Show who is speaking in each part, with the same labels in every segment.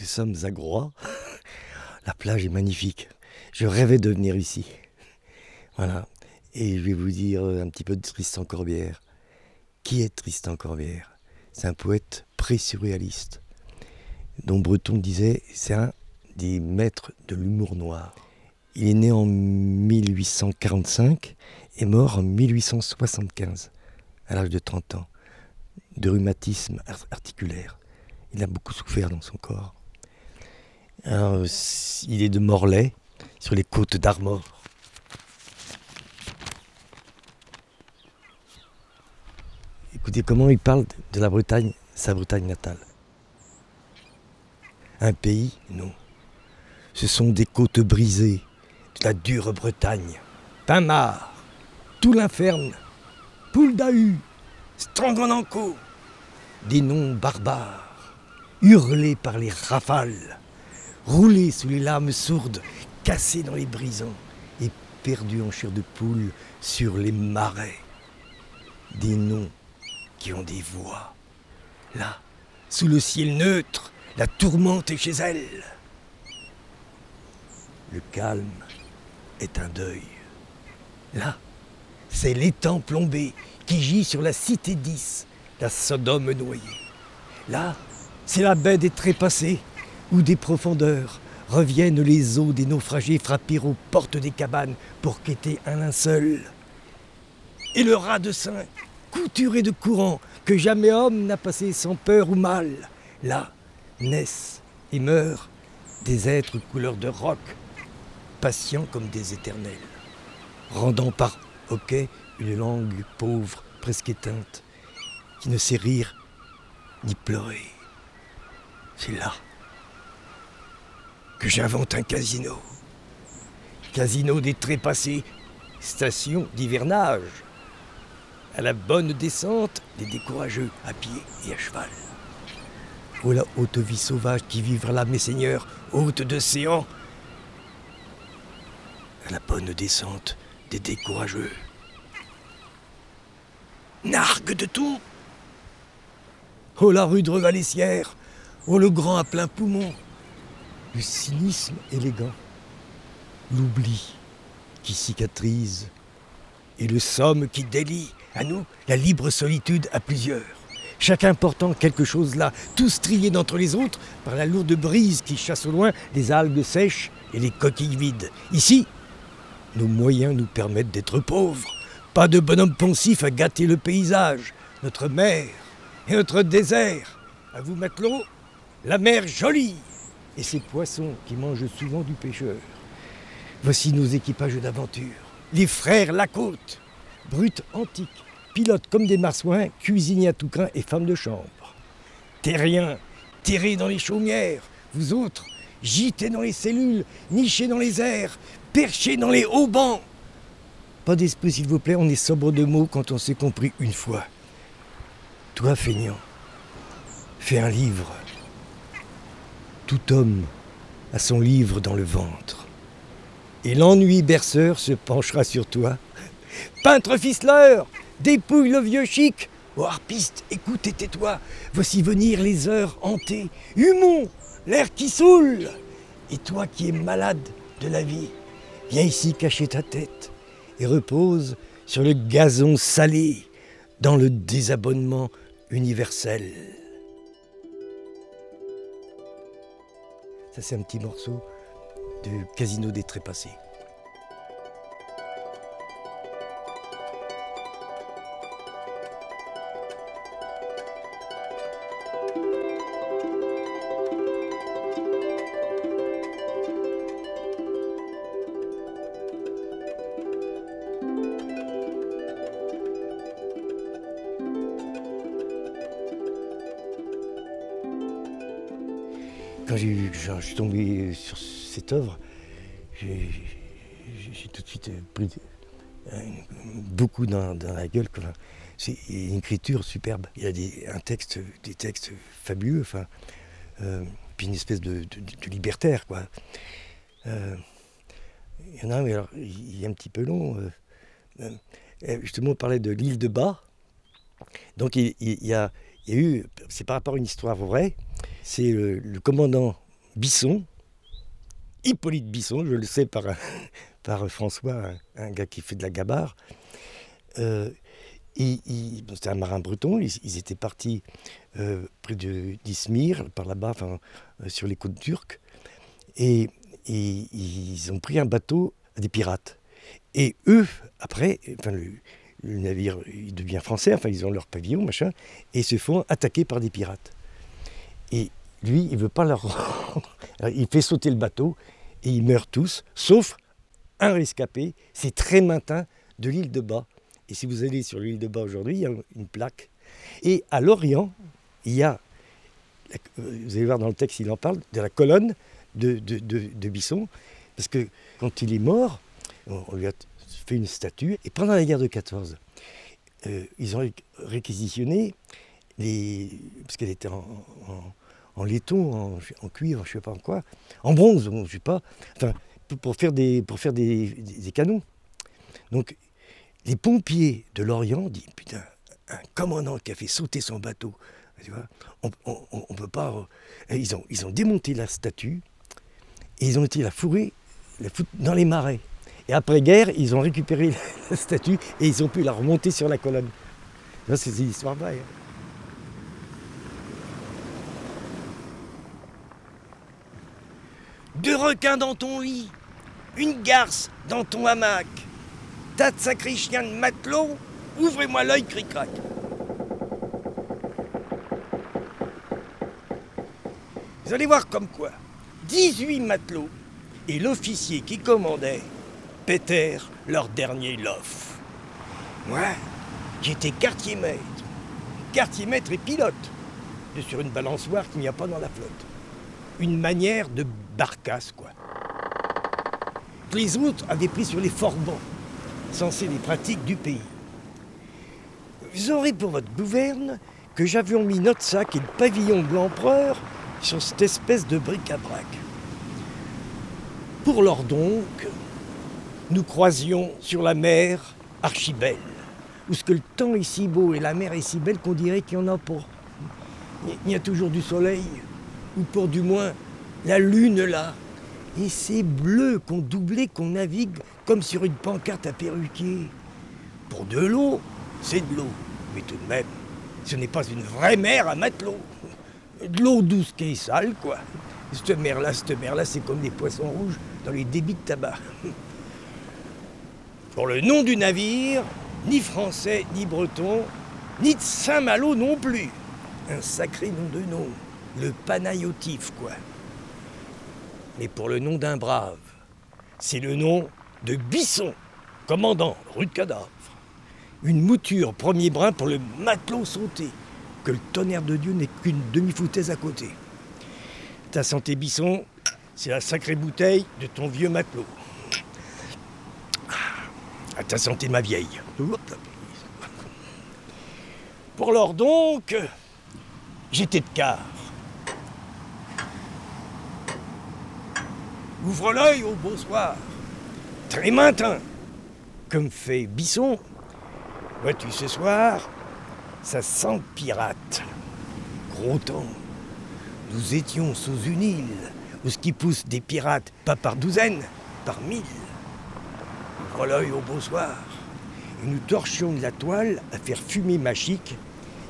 Speaker 1: Nous sommes à Groix. La plage est magnifique. Je rêvais de venir ici. Voilà. Et je vais vous dire un petit peu de Tristan Corbière. Qui est Tristan Corbière? C'est un poète pré-surréaliste, dont Breton disait c'est un des maîtres de l'humour noir. Il est né en 1845 et mort en 1875, à l'âge de 30 ans, de rhumatisme articulaire. Il a beaucoup souffert dans son corps. Il est de Morlaix, sur les côtes d'Armor. Écoutez comment il parle de la Bretagne, sa Bretagne natale? Un pays, non. Ce sont des côtes brisées, de la dure Bretagne. Pinmar, tout l'inferne, Pouldahu, Strangonanco, des noms barbares, hurlés par les rafales, roulés sous les lames sourdes, cassés dans les brisants et perdus en chair de poule sur les marais. Des noms qui ont des voix. Là, sous le ciel neutre, la tourmente est chez elle. Le calme est un deuil. Là, c'est l'étang plombé qui gît sur la cité 10, la Sodome noyée. Là, c'est la baie des trépassés, où des profondeurs reviennent les eaux des naufragés frapper aux portes des cabanes pour quêter un linceul. Et le rat de sein couturé de courant que jamais homme n'a passé sans peur ou mal. Là naissent et meurent des êtres couleur de roc, patients comme des éternels, rendant par hoquet une langue pauvre, presque éteinte, qui ne sait rire ni pleurer. C'est là que j'invente un casino. Casino des trépassés, station d'hivernage à la bonne descente des décourageux à pied et à cheval. Oh la haute vie sauvage qui vivra là, mes seigneurs, haute d'océan, à la bonne descente des décourageux. Nargue de tout Oh la rude revalaissière Oh le grand à plein poumon Le cynisme élégant, l'oubli qui cicatrise, et le somme qui délie, à nous, la libre solitude à plusieurs. Chacun portant quelque chose là, tous triés d'entre les autres par la lourde brise qui chasse au loin les algues sèches et les coquilles vides. Ici, nos moyens nous permettent d'être pauvres. Pas de bonhomme poncif à gâter le paysage, notre mer et notre désert. À vous, matelot, la mer jolie et ces poissons qui mangent souvent du pêcheur. Voici nos équipages d'aventure, les frères la côte brutes antiques, pilotes comme des marsouins, cuisiniers à tout craint et femmes de chambre. Terriens, terrés dans les chaumières, vous autres, gités dans les cellules, nichés dans les airs, perchés dans les hauts. Pas d'esprit, s'il vous plaît, on est sobre de mots quand on s'est compris une fois. Toi, feignant, fais un livre. Tout homme a son livre dans le ventre. Et l'ennui berceur se penchera sur toi Peintre ficeleur, dépouille le vieux chic. Oh harpiste, écoute et tais-toi. Voici venir les heures hantées. Humon, l'air qui saoule. Et toi qui es malade de la vie, viens ici cacher ta tête et repose sur le gazon salé dans le désabonnement universel. Ça c'est un petit morceau du Casino des Trépassés. Quand je suis tombé sur cette œuvre, j'ai tout de suite pris beaucoup dans, la gueule. C'est une écriture superbe. Il y a des, un texte, des textes fabuleux, enfin, euh, puis une espèce de, libertaire. Quoi. Euh, il y en a un, mais alors, il est un petit peu long. Euh, justement, on parlait de l'île de Bas. Donc il y a eu, c'est par rapport à une histoire vraie, c'est le, commandant Bisson, Hippolyte Bisson, je le sais par, François, un, gars qui fait de la gabarre. Euh, C'était un marin breton, ils, étaient partis euh, près de par là-bas, euh, sur les côtes turques, et, ils ont pris un bateau à des pirates. Et eux, après, enfin, le, navire devient français, enfin ils ont leur pavillon, machin, et se font attaquer par des pirates. Lui, il veut pas leur rendre. il fait sauter le bateau et ils meurent tous, sauf un rescapé, c'est très matin de l'île de Bas. Et si vous allez sur l'île de Bas aujourd'hui, il y a une plaque. Et à l'Orient, il y a, vous allez voir dans le texte, il en parle, de la colonne de, de, Bisson, parce que quand il est mort, on lui a fait une statue, et pendant la guerre de 14, euh, ils ont réquisitionné les, parce qu'elle était en laiton, en, cuivre, je sais pas en quoi, en bronze, je ne sais pas, pour faire, des, pour faire des, canons. Donc, les pompiers de l'Orient disent Putain, un commandant qui a fait sauter son bateau, tu vois, on peut pas. Ils ont, ils ont démonté la statue et ils ont été la fourrer la dans les marais. Et après-guerre, ils ont récupéré la statue et ils ont pu la remonter sur la colonne. C'est une histoire vraie.
Speaker 2: Deux requins dans ton lit, une garce dans ton hamac. Tas de sacrés chiens de matelot, ouvrez-moi l'œil, cric-crac. Vous allez voir comme quoi, 18 matelots et l'officier qui commandait pétèrent leur dernier lof. Moi, j'étais quartier-maître. Quartier-maître et pilote de sur une balançoire qu'il n'y a pas dans la flotte. Une manière de quoi. Les autres avaient pris sur les forbans, censés les pratiques du pays. Vous aurez pour votre gouverne que j'avions mis notre sac et le pavillon de l'empereur sur cette espèce de bric-à-brac. Pour lors donc, nous croisions sur la mer archibelle, où ce que le temps est si beau et la mer est si belle qu'on dirait qu'il y en a pas. Il y a toujours du soleil, ou pour du moins la lune là. Et c'est bleu qu'on doublait, qu'on navigue comme sur une pancarte à perruquier. Pour de l'eau, c'est de l'eau. Mais tout de même, ce n'est pas une vraie mer à matelot. De l'eau douce qui est sale, quoi. Cette mer-là, cette mer-là, c'est comme des poissons rouges dans les débits de tabac. Pour le nom du navire, ni français, ni breton, ni de Saint-Malo non plus. Un sacré nom de nom. Le Panayotif, quoi mais pour le nom d'un brave. C'est le nom de Bisson, commandant, rue de Cadavre. Une mouture premier brin pour le matelot sauté, que le tonnerre de Dieu n'est qu'une demi-foutaise à côté. Ta santé Bisson, c'est la sacrée bouteille de ton vieux matelot. À ta santé ma vieille. Pour l'or donc, j'étais de quart. Ouvre l'œil au beau soir. Très matin, comme fait Bisson. Vois-tu ce soir, ça sent pirate. Gros temps. Nous étions sous une île où ce qui pousse des pirates, pas par douzaines, par mille. Ouvre l'œil au beau soir. Et nous torchions de la toile à faire fumer machique,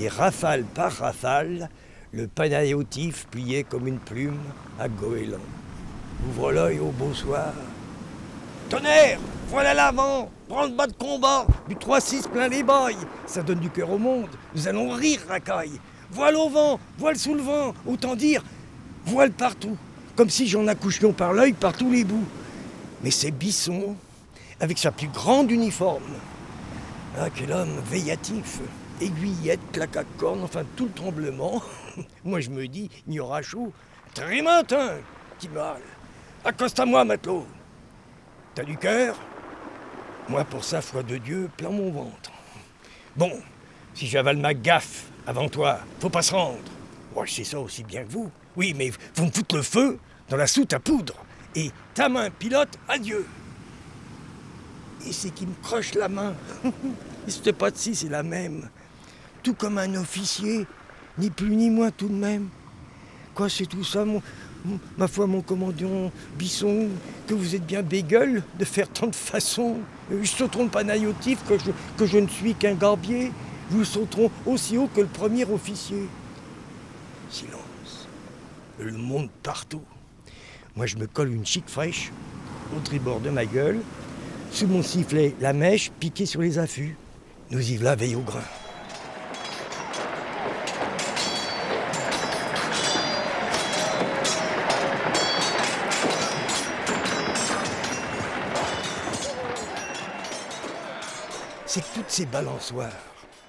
Speaker 2: et rafale par rafale, le panayotif pliait comme une plume à goéland. Ouvre l'œil au beau soir. Tonnerre Voilà l'avant Prends le bas de combat Du 3-6 plein les bails Ça donne du cœur au monde Nous allons rire, racaille Voile au vent Voile sous le vent Autant dire, voile partout Comme si j'en accouchions par l'œil par tous les bouts. Mais c'est Bisson, avec sa plus grande uniforme. Ah, quel homme veillatif Aiguillette, claque à corne, enfin tout le tremblement. Moi je me dis, il y aura chaud. Très matin, qui mal. Accoste à moi, matelot. T'as du cœur? Moi, pour ça, foi de Dieu, plein mon ventre. Bon, si j'avale ma gaffe avant toi, faut pas se rendre. Moi, je sais ça aussi bien que vous. Oui, mais vous me foutre le feu dans la soute à poudre. Et ta main, pilote, adieu. Et c'est qui me croche la main. Cette pas de si, c'est la même. Tout comme un officier, ni plus ni moins tout de même. Quoi, c'est tout ça, mon, Ma foi, mon commandant Bisson, que vous êtes bien bégueule de faire tant de façons. Je sauteront pas naïotif que je, que je ne suis qu'un garbier. Vous sauteront aussi haut que le premier officier. Silence. Le monde partout. Moi, je me colle une chic fraîche au tribord de ma gueule. Sous mon sifflet, la mèche piquée sur les affûts. Nous y voilà veille au grain. C'est que toutes ces balançoires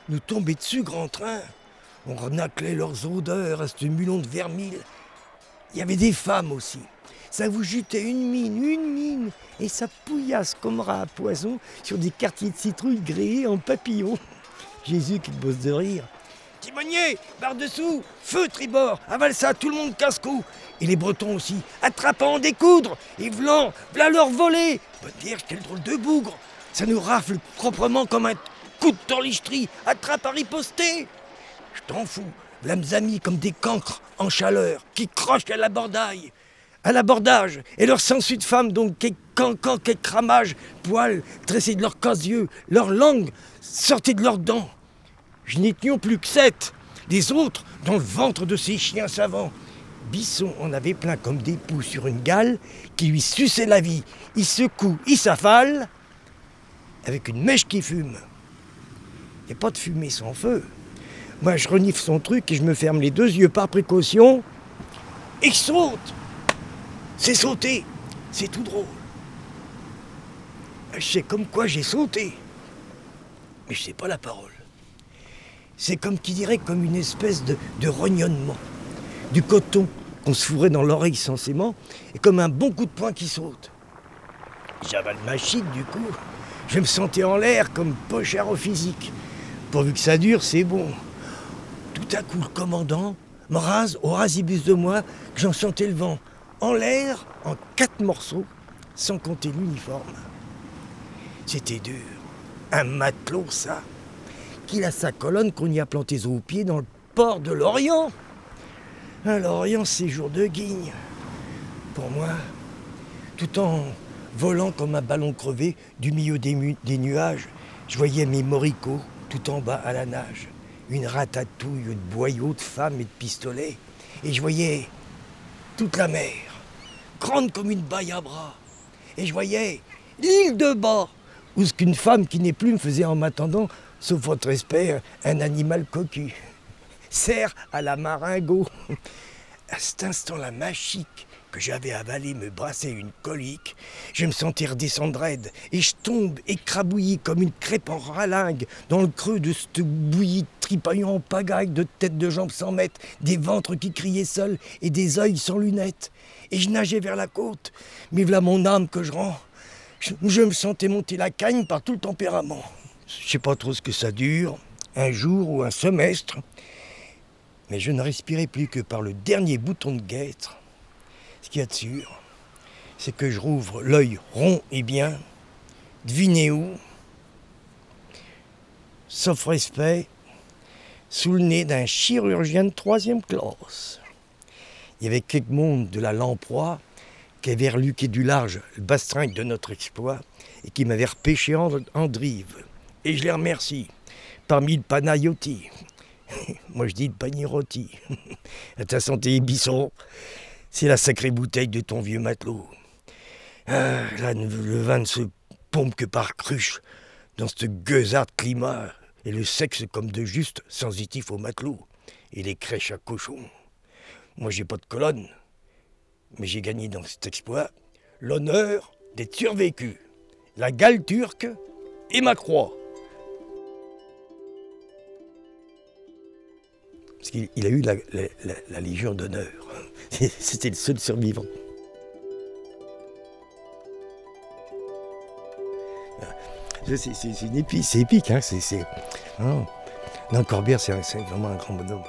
Speaker 2: nous tombaient dessus grand train. On renaclait leurs odeurs à ce mulon de vermille. Il y avait des femmes aussi. Ça vous jutait une mine, une mine, et ça pouillasse comme rat à poison sur des quartiers de citrouille gréés en papillons. Jésus qui bosse de rire. Timonier, barre-dessous, feu tribord, avale ça, tout le monde casse-cou. Et les Bretons aussi, attrapant en découdre, et v'lan, v'là leur voler. Bonne vierge, quel drôle de bougre. Ça nous rafle proprement comme un coup de torlicherie, attrape à riposter. Je t'en fous, l'âmes amis comme des cancres en chaleur, qui crochent à la bordaille. À l'abordage, et leur sensu de femme, donc, quel cancan, quel cramage, poils dressés de leurs casse-yeux, leurs langues sortaient de leurs dents. Je n'étions plus que sept, les autres dans le ventre de ces chiens savants. Bisson en avait plein comme des poux sur une gale qui lui suçait la vie. Il secoue, il s'affale, avec une mèche qui fume. Il n'y a pas de fumée sans feu. Moi, je renifle son truc et je me ferme les deux yeux par précaution. Et je saute. C'est sauter. C'est tout drôle. Je sais comme quoi j'ai sauté. Mais je sais pas la parole. C'est comme qui dirait comme une espèce de, de rognonnement. Du coton qu'on se fourrait dans l'oreille sensément et comme un bon coup de poing qui saute. J'avale ma chic du coup. Je me sentais en l'air comme pochard au physique. Pourvu que ça dure, c'est bon. Tout à coup, le commandant me rase au rasibus de moi que j'en sentais le vent. En l'air, en quatre morceaux, sans compter l'uniforme. C'était dur. Un matelot, ça. Qu'il a sa colonne qu'on y a plantée au pied dans le port de l'Orient. Un Lorient, c'est jour de guigne. Pour moi, tout en volant comme un ballon crevé du milieu des, nuages, je voyais mes moricots tout en bas à la nage. Une ratatouille de boyaux, de femmes et de pistolets. Et je voyais toute la mer, grande comme une baille à bras. Et je voyais l'île de bas, où ce qu'une femme qui n'est plus me faisait en m'attendant, sauf votre respect, un animal cocu. Serre à la maringot. À cet instant-là, ma chic, que j'avais avalé me brassait une colique. Je me sentais redescendre raide et je tombe écrabouillé comme une crêpe en ralingue dans le creux de cette bouillie tripaillant en pagaille de têtes de jambes sans mètres, des ventres qui criaient seuls et des œils sans lunettes. Et je nageais vers la côte, mais voilà mon âme que je rends. Je, je me sentais monter la cagne par tout le tempérament. Je sais pas trop ce que ça dure, un jour ou un semestre, mais je ne respirais plus que par le dernier bouton de guêtre. Ce qu'il y a de sûr, c'est que je rouvre l'œil rond et bien. Devinez où Sauf respect, sous le nez d'un chirurgien de troisième classe. Il y avait quelques monde de la lamproie qui avait reluqué du large le bastringue de notre exploit et qui m'avait repêché en, drive. Et je les remercie. Parmi le panayotti. Moi je dis le panier rôti. À ta santé, Bisson. C'est la sacrée bouteille de ton vieux matelot. Ah, le vin ne se pompe que par cruche, dans ce gueusard climat, et le sexe comme de juste sensitif au matelot, et les crèches à cochon. Moi, j'ai pas de colonne, mais j'ai gagné dans cet exploit l'honneur d'être survécu, la gale turque et ma croix. Parce qu'il il a eu la Légion d'honneur. C'était le seul survivant. C'est c'est- épique, c'est épique, hein, c'est... c'est- hein. Non, Corbière, c'est vraiment un grand bonhomme.